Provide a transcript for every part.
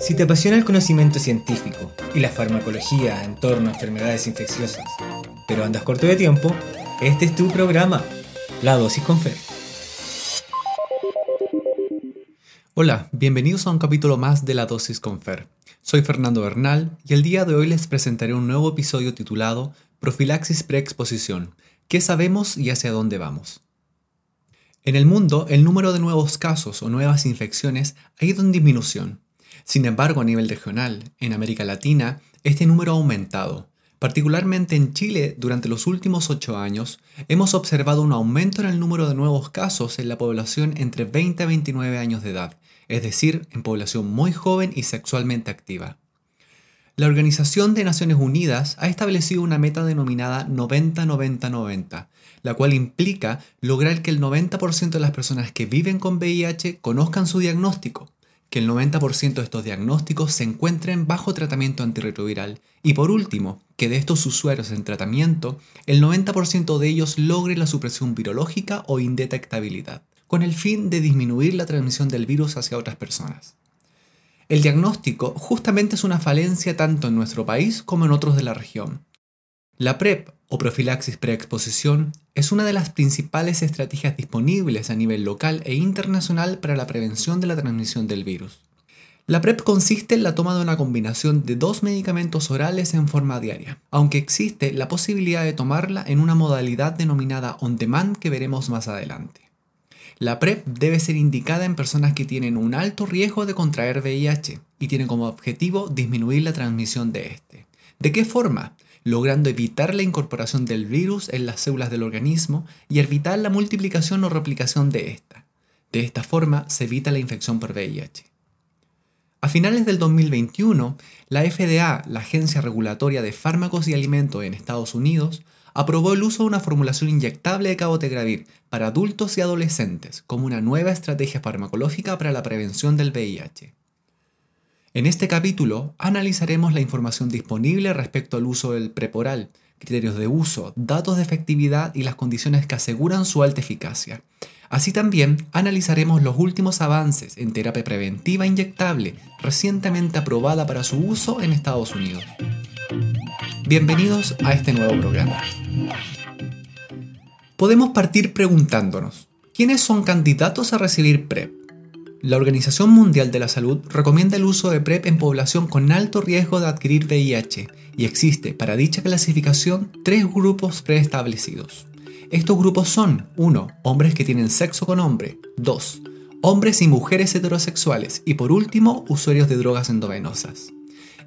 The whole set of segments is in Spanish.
Si te apasiona el conocimiento científico y la farmacología en torno a enfermedades infecciosas, pero andas corto de tiempo, este es tu programa, La Dosis con Fer. Hola, bienvenidos a un capítulo más de La Dosis con Fer. Soy Fernando Bernal y el día de hoy les presentaré un nuevo episodio titulado Profilaxis preexposición, ¿qué sabemos y hacia dónde vamos? En el mundo, el número de nuevos casos o nuevas infecciones ha ido en disminución. Sin embargo, a nivel regional, en América Latina, este número ha aumentado. Particularmente en Chile, durante los últimos ocho años, hemos observado un aumento en el número de nuevos casos en la población entre 20 a 29 años de edad, es decir, en población muy joven y sexualmente activa. La Organización de Naciones Unidas ha establecido una meta denominada 90-90-90, la cual implica lograr que el 90% de las personas que viven con VIH conozcan su diagnóstico, que el 90% de estos diagnósticos se encuentren bajo tratamiento antirretroviral y por último, que de estos usuarios en tratamiento, el 90% de ellos logre la supresión virológica o indetectabilidad, con el fin de disminuir la transmisión del virus hacia otras personas. El diagnóstico justamente es una falencia tanto en nuestro país como en otros de la región. La PrEP o profilaxis preexposición es una de las principales estrategias disponibles a nivel local e internacional para la prevención de la transmisión del virus. La PrEP consiste en la toma de una combinación de dos medicamentos orales en forma diaria, aunque existe la posibilidad de tomarla en una modalidad denominada on demand que veremos más adelante. La PrEP debe ser indicada en personas que tienen un alto riesgo de contraer VIH y tiene como objetivo disminuir la transmisión de este. ¿De qué forma? Logrando evitar la incorporación del virus en las células del organismo y evitar la multiplicación o replicación de esta. De esta forma se evita la infección por VIH. A finales del 2021, la FDA, la Agencia Regulatoria de Fármacos y Alimentos en Estados Unidos, aprobó el uso de una formulación inyectable de cabotegravir para adultos y adolescentes como una nueva estrategia farmacológica para la prevención del VIH. En este capítulo analizaremos la información disponible respecto al uso del preporal, criterios de uso, datos de efectividad y las condiciones que aseguran su alta eficacia. Así también analizaremos los últimos avances en terapia preventiva inyectable recientemente aprobada para su uso en Estados Unidos. Bienvenidos a este nuevo programa. Podemos partir preguntándonos, ¿quiénes son candidatos a recibir PrEP? La Organización Mundial de la Salud recomienda el uso de PrEP en población con alto riesgo de adquirir VIH y existe para dicha clasificación tres grupos preestablecidos. Estos grupos son 1. Hombres que tienen sexo con hombre, 2. Hombres y mujeres heterosexuales y por último, usuarios de drogas endovenosas.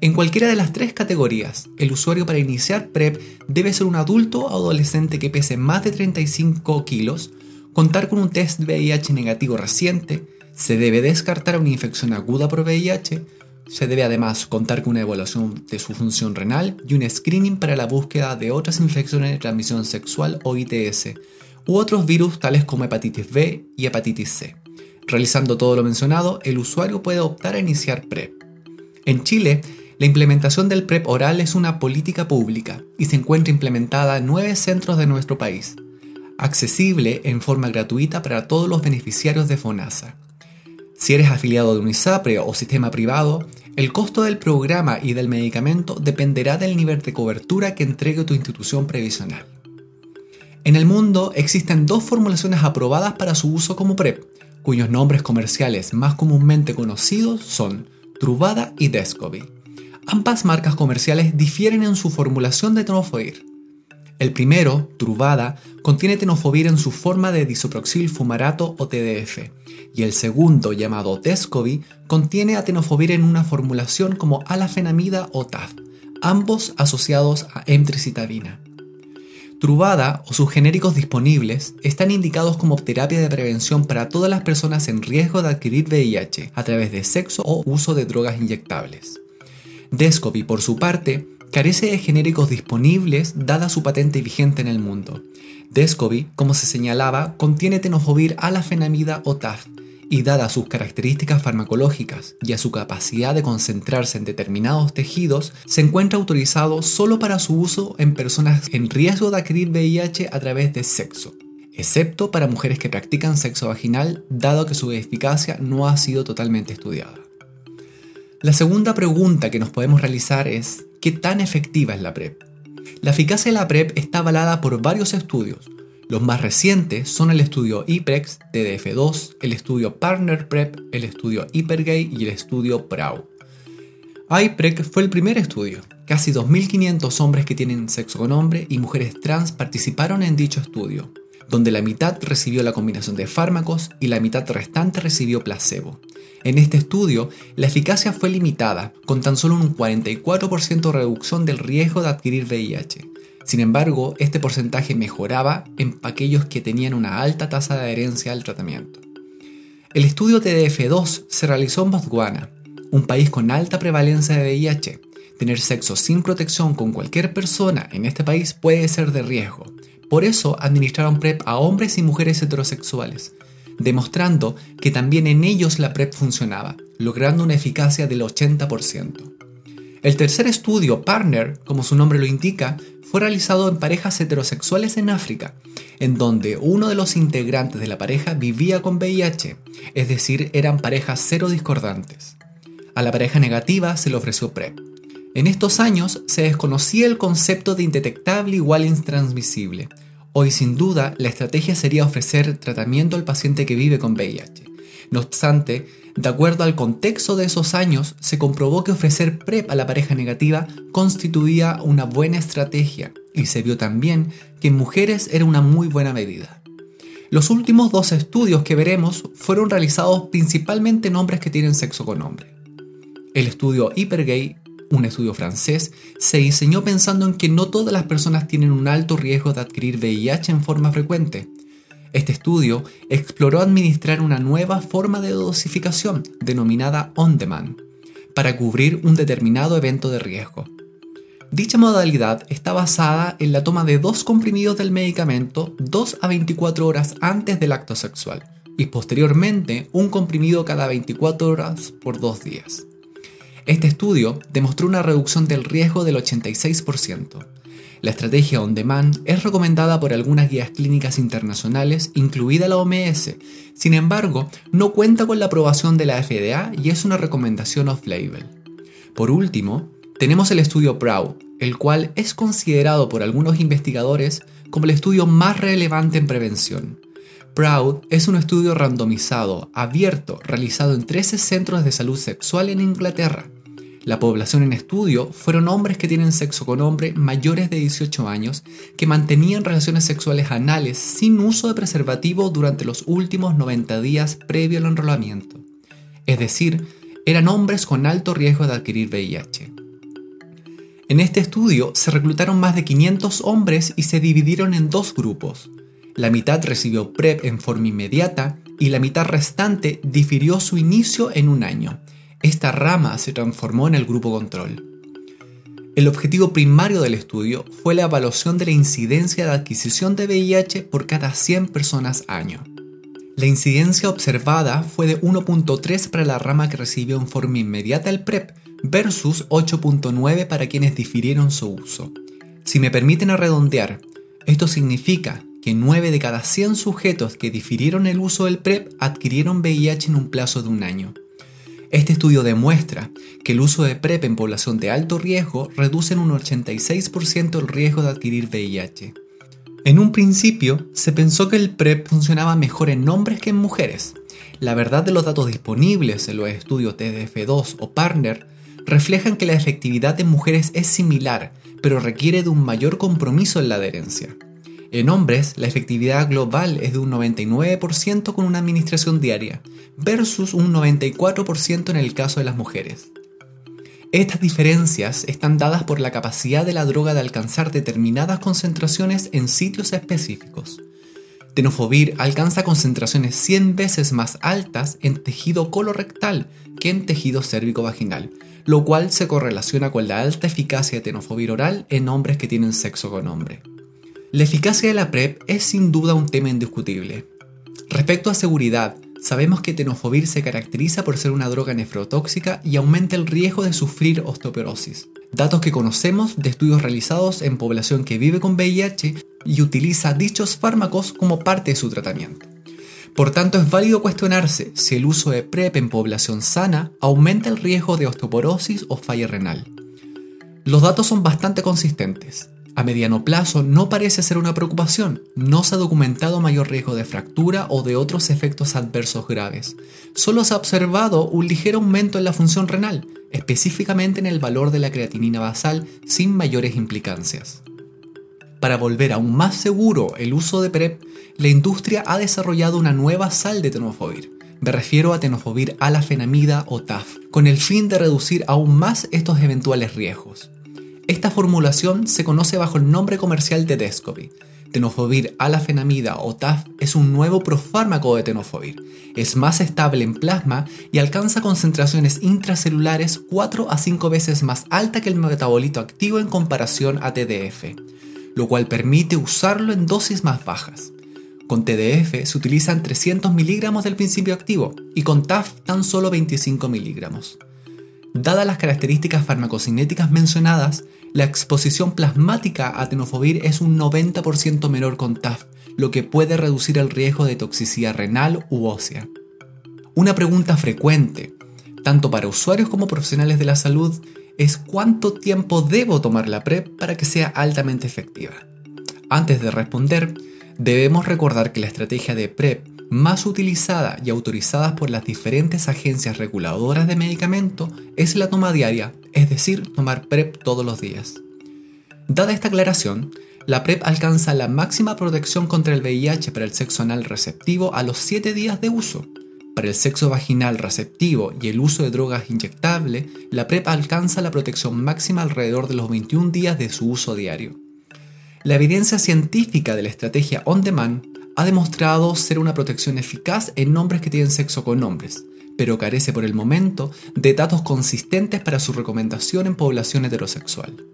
En cualquiera de las tres categorías, el usuario para iniciar PrEP debe ser un adulto o adolescente que pese más de 35 kilos, contar con un test VIH negativo reciente, se debe descartar una infección aguda por VIH, se debe además contar con una evaluación de su función renal y un screening para la búsqueda de otras infecciones de transmisión sexual o ITS, u otros virus tales como hepatitis B y hepatitis C. Realizando todo lo mencionado, el usuario puede optar a iniciar PrEP. En Chile, la implementación del PrEP oral es una política pública y se encuentra implementada en nueve centros de nuestro país, accesible en forma gratuita para todos los beneficiarios de FONASA. Si eres afiliado de un ISAPRE o sistema privado, el costo del programa y del medicamento dependerá del nivel de cobertura que entregue tu institución previsional. En el mundo existen dos formulaciones aprobadas para su uso como PrEP, cuyos nombres comerciales más comúnmente conocidos son Truvada y Descovy. Ambas marcas comerciales difieren en su formulación de tenofovir. El primero, Truvada, contiene tenofovir en su forma de disoproxil fumarato o TDF, y el segundo, llamado Descovy, contiene atenofovir en una formulación como alafenamida o TAF, ambos asociados a emtricitabina. Truvada o sus genéricos disponibles están indicados como terapia de prevención para todas las personas en riesgo de adquirir VIH a través de sexo o uso de drogas inyectables. Descovy, por su parte, carece de genéricos disponibles dada su patente vigente en el mundo. Descovy, como se señalaba, contiene tenofovir alafenamida o TAF, y dada sus características farmacológicas y a su capacidad de concentrarse en determinados tejidos, se encuentra autorizado solo para su uso en personas en riesgo de adquirir VIH a través de sexo, excepto para mujeres que practican sexo vaginal, dado que su eficacia no ha sido totalmente estudiada. La segunda pregunta que nos podemos realizar es, ¿qué tan efectiva es la PrEP? La eficacia de la PrEP está avalada por varios estudios. Los más recientes son el estudio IPREX, TDF2, el estudio Partner PrEP, el estudio HyperGay y el estudio PRAU. IPREC fue el primer estudio. Casi 2.500 hombres que tienen sexo con hombre y mujeres trans participaron en dicho estudio, donde la mitad recibió la combinación de fármacos y la mitad restante recibió placebo. En este estudio, la eficacia fue limitada, con tan solo un 44% de reducción del riesgo de adquirir VIH. Sin embargo, este porcentaje mejoraba en aquellos que tenían una alta tasa de adherencia al tratamiento. El estudio TDF2 se realizó en Botswana, un país con alta prevalencia de VIH. Tener sexo sin protección con cualquier persona en este país puede ser de riesgo. Por eso administraron PrEP a hombres y mujeres heterosexuales, demostrando que también en ellos la PrEP funcionaba, logrando una eficacia del 80%. El tercer estudio, Partner, como su nombre lo indica, fue realizado en parejas heterosexuales en África, en donde uno de los integrantes de la pareja vivía con VIH, es decir, eran parejas cero discordantes. A la pareja negativa se le ofreció PrEP. En estos años se desconocía el concepto de indetectable igual intransmisible, Hoy sin duda la estrategia sería ofrecer tratamiento al paciente que vive con VIH. No obstante, de acuerdo al contexto de esos años, se comprobó que ofrecer PrEP a la pareja negativa constituía una buena estrategia y se vio también que en mujeres era una muy buena medida. Los últimos dos estudios que veremos fueron realizados principalmente en hombres que tienen sexo con hombre. El estudio Hypergay un estudio francés, se diseñó pensando en que no todas las personas tienen un alto riesgo de adquirir VIH en forma frecuente. Este estudio exploró administrar una nueva forma de dosificación denominada on-demand para cubrir un determinado evento de riesgo. Dicha modalidad está basada en la toma de dos comprimidos del medicamento 2 a 24 horas antes del acto sexual y posteriormente un comprimido cada 24 horas por dos días. Este estudio demostró una reducción del riesgo del 86%. La estrategia on demand es recomendada por algunas guías clínicas internacionales, incluida la OMS. Sin embargo, no cuenta con la aprobación de la FDA y es una recomendación off-label. Por último, tenemos el estudio PROUD, el cual es considerado por algunos investigadores como el estudio más relevante en prevención. PROUD es un estudio randomizado, abierto, realizado en 13 centros de salud sexual en Inglaterra. La población en estudio fueron hombres que tienen sexo con hombres mayores de 18 años que mantenían relaciones sexuales anales sin uso de preservativo durante los últimos 90 días previo al enrolamiento. Es decir, eran hombres con alto riesgo de adquirir VIH. En este estudio se reclutaron más de 500 hombres y se dividieron en dos grupos. La mitad recibió PrEP en forma inmediata y la mitad restante difirió su inicio en un año esta rama se transformó en el grupo control. El objetivo primario del estudio fue la evaluación de la incidencia de adquisición de VIH por cada 100 personas año. La incidencia observada fue de 1.3 para la rama que recibió en forma inmediata el PrEP versus 8.9 para quienes difirieron su uso. Si me permiten redondear, esto significa que 9 de cada 100 sujetos que difirieron el uso del PrEP adquirieron VIH en un plazo de un año. Este estudio demuestra que el uso de PrEP en población de alto riesgo reduce en un 86% el riesgo de adquirir VIH. En un principio, se pensó que el PrEP funcionaba mejor en hombres que en mujeres. La verdad de los datos disponibles en los estudios TDF2 o Partner reflejan que la efectividad en mujeres es similar, pero requiere de un mayor compromiso en la adherencia. En hombres, la efectividad global es de un 99% con una administración diaria, versus un 94% en el caso de las mujeres. Estas diferencias están dadas por la capacidad de la droga de alcanzar determinadas concentraciones en sitios específicos. Tenofovir alcanza concentraciones 100 veces más altas en tejido colorectal que en tejido cérvico-vaginal, lo cual se correlaciona con la alta eficacia de tenofovir oral en hombres que tienen sexo con hombre. La eficacia de la PrEP es sin duda un tema indiscutible. Respecto a seguridad, sabemos que tenofovir se caracteriza por ser una droga nefrotóxica y aumenta el riesgo de sufrir osteoporosis. Datos que conocemos de estudios realizados en población que vive con VIH y utiliza dichos fármacos como parte de su tratamiento. Por tanto, es válido cuestionarse si el uso de PrEP en población sana aumenta el riesgo de osteoporosis o falla renal. Los datos son bastante consistentes. A mediano plazo no parece ser una preocupación, no se ha documentado mayor riesgo de fractura o de otros efectos adversos graves. Solo se ha observado un ligero aumento en la función renal, específicamente en el valor de la creatinina basal sin mayores implicancias. Para volver aún más seguro el uso de PrEP, la industria ha desarrollado una nueva sal de tenofovir. Me refiero a tenofovir alafenamida o TAF, con el fin de reducir aún más estos eventuales riesgos. Esta formulación se conoce bajo el nombre comercial de Descovy. Tenofovir alafenamida o TAF es un nuevo profármaco de tenofovir. Es más estable en plasma y alcanza concentraciones intracelulares 4 a 5 veces más alta que el metabolito activo en comparación a TDF, lo cual permite usarlo en dosis más bajas. Con TDF se utilizan 300 miligramos del principio activo y con TAF tan solo 25 miligramos. Dadas las características farmacocinéticas mencionadas, la exposición plasmática a tenofovir es un 90% menor con TAF, lo que puede reducir el riesgo de toxicidad renal u ósea. Una pregunta frecuente, tanto para usuarios como profesionales de la salud, es cuánto tiempo debo tomar la PrEP para que sea altamente efectiva. Antes de responder, Debemos recordar que la estrategia de PrEP más utilizada y autorizada por las diferentes agencias reguladoras de medicamento es la toma diaria, es decir, tomar PrEP todos los días. Dada esta aclaración, la PrEP alcanza la máxima protección contra el VIH para el sexo anal receptivo a los 7 días de uso. Para el sexo vaginal receptivo y el uso de drogas inyectables, la PrEP alcanza la protección máxima alrededor de los 21 días de su uso diario. La evidencia científica de la estrategia on demand ha demostrado ser una protección eficaz en hombres que tienen sexo con hombres, pero carece por el momento de datos consistentes para su recomendación en población heterosexual.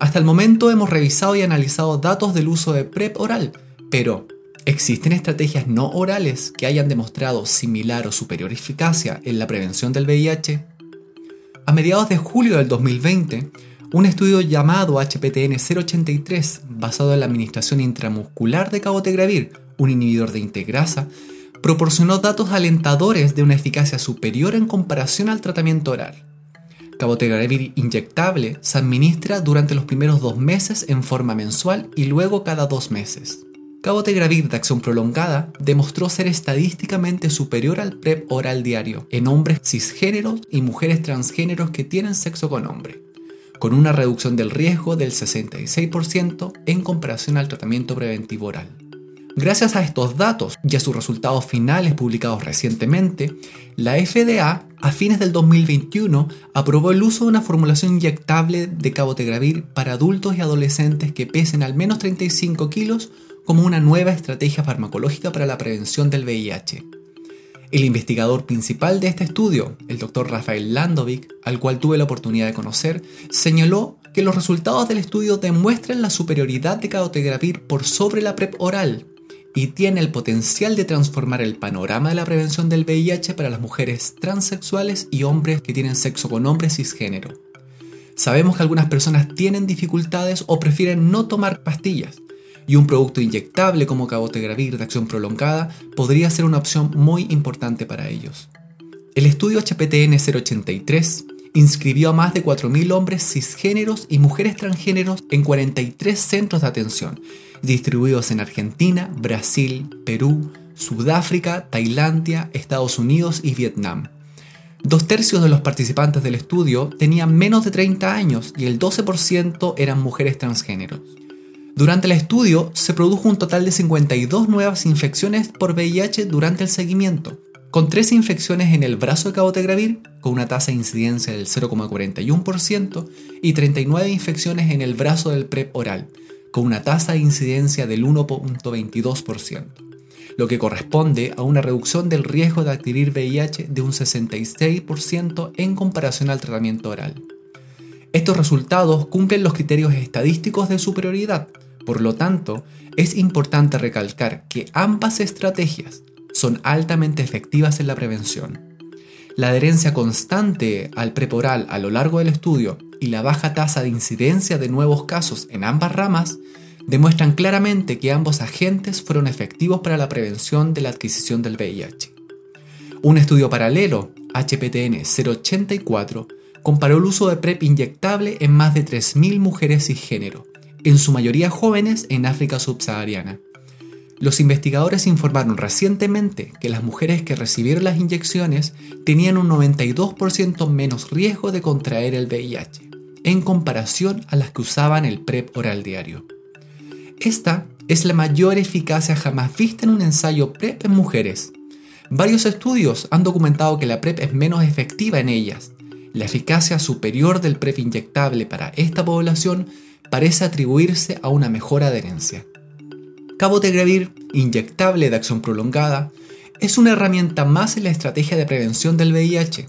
Hasta el momento hemos revisado y analizado datos del uso de PrEP oral, pero ¿existen estrategias no orales que hayan demostrado similar o superior eficacia en la prevención del VIH? A mediados de julio del 2020, un estudio llamado HPTN 083, basado en la administración intramuscular de cabotegravir, un inhibidor de integrasa, proporcionó datos alentadores de una eficacia superior en comparación al tratamiento oral. Cabotegravir inyectable se administra durante los primeros dos meses en forma mensual y luego cada dos meses. Cabotegravir de acción prolongada demostró ser estadísticamente superior al PrEP oral diario en hombres cisgéneros y mujeres transgéneros que tienen sexo con hombre con una reducción del riesgo del 66% en comparación al tratamiento preventivo oral. Gracias a estos datos y a sus resultados finales publicados recientemente, la FDA a fines del 2021 aprobó el uso de una formulación inyectable de cabotegravir para adultos y adolescentes que pesen al menos 35 kilos como una nueva estrategia farmacológica para la prevención del VIH. El investigador principal de este estudio, el doctor Rafael Landovic, al cual tuve la oportunidad de conocer, señaló que los resultados del estudio demuestran la superioridad de cabotegravir por sobre la PrEP oral y tiene el potencial de transformar el panorama de la prevención del VIH para las mujeres transexuales y hombres que tienen sexo con hombres cisgénero. Sabemos que algunas personas tienen dificultades o prefieren no tomar pastillas, y un producto inyectable como cabotegravir de acción prolongada podría ser una opción muy importante para ellos. El estudio HPTN 083 inscribió a más de 4.000 hombres cisgéneros y mujeres transgéneros en 43 centros de atención, distribuidos en Argentina, Brasil, Perú, Sudáfrica, Tailandia, Estados Unidos y Vietnam. Dos tercios de los participantes del estudio tenían menos de 30 años y el 12% eran mujeres transgéneros. Durante el estudio se produjo un total de 52 nuevas infecciones por VIH durante el seguimiento, con 3 infecciones en el brazo de cabotegravir, con una tasa de incidencia del 0,41%, y 39 infecciones en el brazo del PrEP oral, con una tasa de incidencia del 1,22%, lo que corresponde a una reducción del riesgo de adquirir VIH de un 66% en comparación al tratamiento oral. Estos resultados cumplen los criterios estadísticos de superioridad, por lo tanto, es importante recalcar que ambas estrategias son altamente efectivas en la prevención. La adherencia constante al preporal a lo largo del estudio y la baja tasa de incidencia de nuevos casos en ambas ramas demuestran claramente que ambos agentes fueron efectivos para la prevención de la adquisición del VIH. Un estudio paralelo, HPTN 084, comparó el uso de PrEP inyectable en más de 3.000 mujeres cisgénero, en su mayoría jóvenes en África subsahariana. Los investigadores informaron recientemente que las mujeres que recibieron las inyecciones tenían un 92% menos riesgo de contraer el VIH, en comparación a las que usaban el PrEP oral diario. Esta es la mayor eficacia jamás vista en un ensayo PrEP en mujeres. Varios estudios han documentado que la PrEP es menos efectiva en ellas. La eficacia superior del PrEP inyectable para esta población parece atribuirse a una mejor adherencia. Cabotegravir, inyectable de acción prolongada, es una herramienta más en la estrategia de prevención del VIH.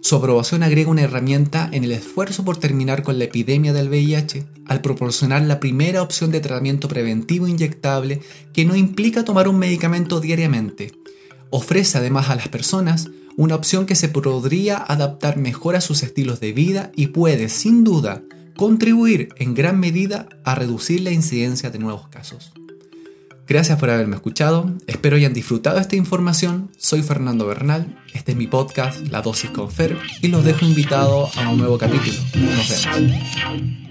Su aprobación agrega una herramienta en el esfuerzo por terminar con la epidemia del VIH al proporcionar la primera opción de tratamiento preventivo inyectable que no implica tomar un medicamento diariamente. Ofrece además a las personas una opción que se podría adaptar mejor a sus estilos de vida y puede, sin duda, contribuir en gran medida a reducir la incidencia de nuevos casos. Gracias por haberme escuchado, espero hayan disfrutado esta información. Soy Fernando Bernal, este es mi podcast La Dosis con Fer y los dejo invitados a un nuevo capítulo. Nos vemos.